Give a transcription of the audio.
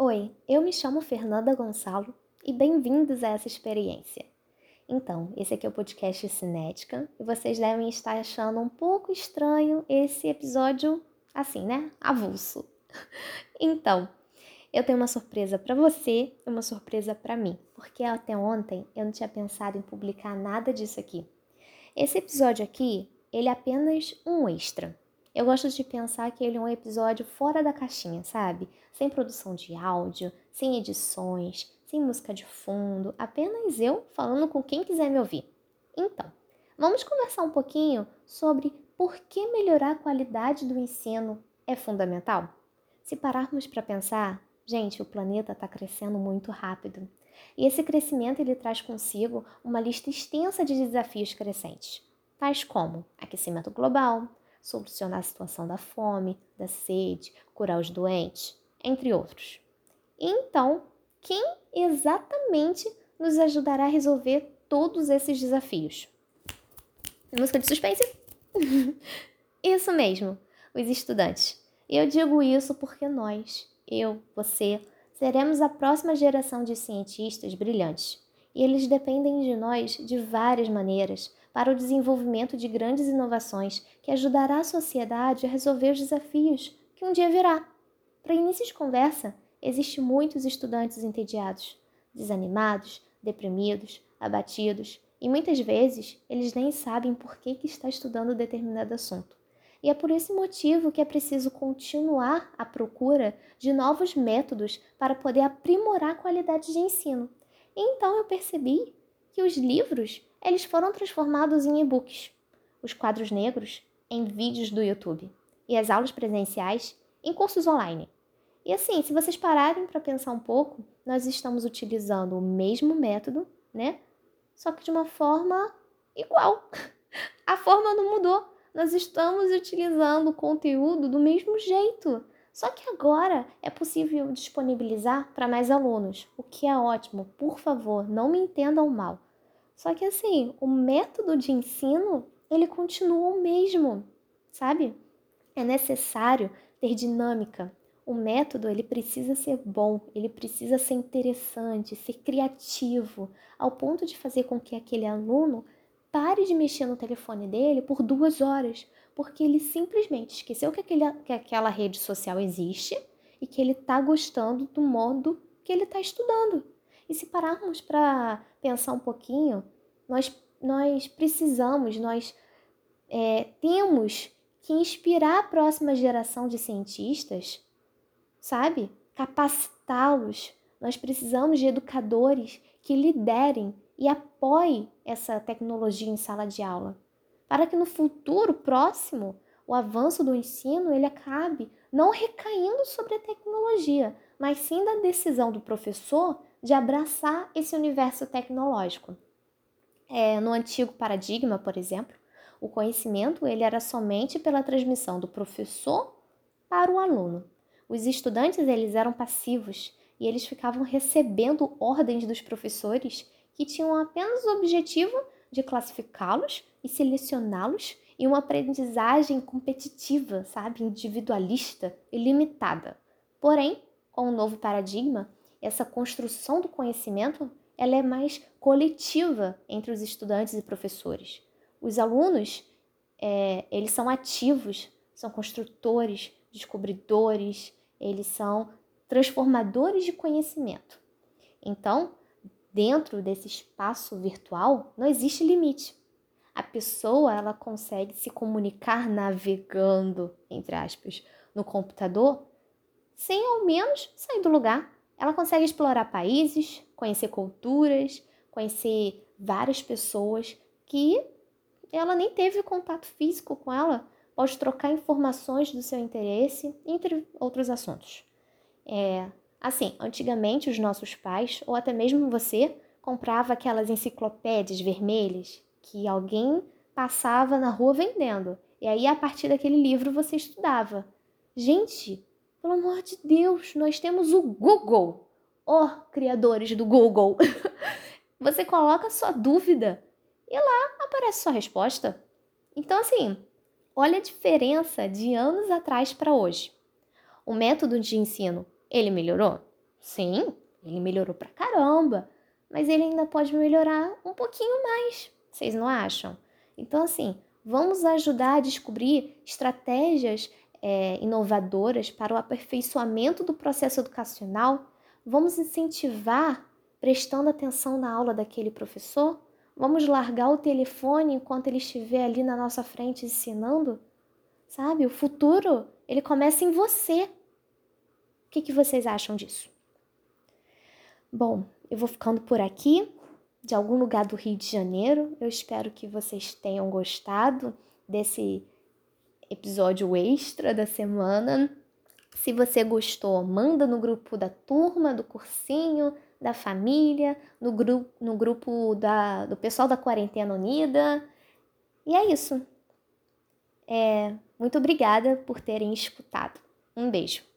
Oi, eu me chamo Fernanda Gonçalo e bem-vindos a essa experiência. Então, esse aqui é o podcast Cinética e vocês devem estar achando um pouco estranho esse episódio assim, né? Avulso. Então, eu tenho uma surpresa para você e uma surpresa para mim, porque até ontem eu não tinha pensado em publicar nada disso aqui. Esse episódio aqui, ele é apenas um extra. Eu gosto de pensar que ele é um episódio fora da caixinha, sabe? Sem produção de áudio, sem edições, sem música de fundo, apenas eu falando com quem quiser me ouvir. Então, vamos conversar um pouquinho sobre por que melhorar a qualidade do ensino é fundamental? Se pararmos para pensar, gente, o planeta está crescendo muito rápido. E esse crescimento ele traz consigo uma lista extensa de desafios crescentes, tais como aquecimento global, solucionar a situação da fome, da sede, curar os doentes, entre outros. Então, quem exatamente nos ajudará a resolver todos esses desafios? Música de suspense? isso mesmo, os estudantes. Eu digo isso porque nós, eu, você, seremos a próxima geração de cientistas brilhantes. E eles dependem de nós de várias maneiras para o desenvolvimento de grandes inovações que ajudará a sociedade a resolver os desafios que um dia virá. Para início de conversa, existem muitos estudantes entediados, desanimados, deprimidos, abatidos, e muitas vezes eles nem sabem por que, que está estudando determinado assunto. E é por esse motivo que é preciso continuar à procura de novos métodos para poder aprimorar a qualidade de ensino. então eu percebi que os livros eles foram transformados em e-books, os quadros negros em vídeos do YouTube e as aulas presenciais em cursos online. E assim, se vocês pararem para pensar um pouco, nós estamos utilizando o mesmo método, né? Só que de uma forma igual. A forma não mudou. Nós estamos utilizando o conteúdo do mesmo jeito. Só que agora é possível disponibilizar para mais alunos, o que é ótimo. Por favor, não me entendam mal. Só que assim, o método de ensino, ele continua o mesmo, sabe? É necessário ter dinâmica. O método, ele precisa ser bom, ele precisa ser interessante, ser criativo, ao ponto de fazer com que aquele aluno pare de mexer no telefone dele por duas horas, porque ele simplesmente esqueceu que, aquele, que aquela rede social existe e que ele está gostando do modo que ele está estudando. E se pararmos para pensar um pouquinho, nós, nós precisamos, nós é, temos que inspirar a próxima geração de cientistas, sabe? Capacitá-los. Nós precisamos de educadores que liderem e apoiem essa tecnologia em sala de aula, para que no futuro próximo o avanço do ensino ele acabe não recaindo sobre a tecnologia, mas sim da decisão do professor de abraçar esse universo tecnológico. É, no antigo paradigma, por exemplo, o conhecimento ele era somente pela transmissão do professor para o aluno. Os estudantes eles eram passivos e eles ficavam recebendo ordens dos professores que tinham apenas o objetivo de classificá-los e selecioná-los em uma aprendizagem competitiva, sabe, individualista e limitada. Porém, com o novo paradigma, essa construção do conhecimento ela é mais coletiva entre os estudantes e professores. Os alunos, é, eles são ativos, são construtores, descobridores, eles são transformadores de conhecimento. Então, dentro desse espaço virtual, não existe limite. A pessoa, ela consegue se comunicar navegando, entre aspas, no computador, sem ao menos sair do lugar ela consegue explorar países, conhecer culturas, conhecer várias pessoas que ela nem teve contato físico com ela, pode trocar informações do seu interesse, entre outros assuntos. É, assim, antigamente os nossos pais, ou até mesmo você, comprava aquelas enciclopédias vermelhas que alguém passava na rua vendendo. E aí, a partir daquele livro, você estudava. Gente, pelo amor de Deus, nós temos o Google. Oh, criadores do Google. Você coloca sua dúvida e lá aparece sua resposta. Então, assim, olha a diferença de anos atrás para hoje. O método de ensino, ele melhorou? Sim, ele melhorou pra caramba, mas ele ainda pode melhorar um pouquinho mais. Vocês não acham? Então, assim, vamos ajudar a descobrir estratégias é, inovadoras para o aperfeiçoamento do processo educacional? Vamos incentivar prestando atenção na aula daquele professor? Vamos largar o telefone enquanto ele estiver ali na nossa frente ensinando? Sabe, o futuro, ele começa em você. O que, que vocês acham disso? Bom, eu vou ficando por aqui, de algum lugar do Rio de Janeiro. Eu espero que vocês tenham gostado desse episódio extra da semana. Se você gostou, manda no grupo da turma, do cursinho, da família, no, gru no grupo da, do pessoal da Quarentena Unida. E é isso. É, muito obrigada por terem escutado. Um beijo.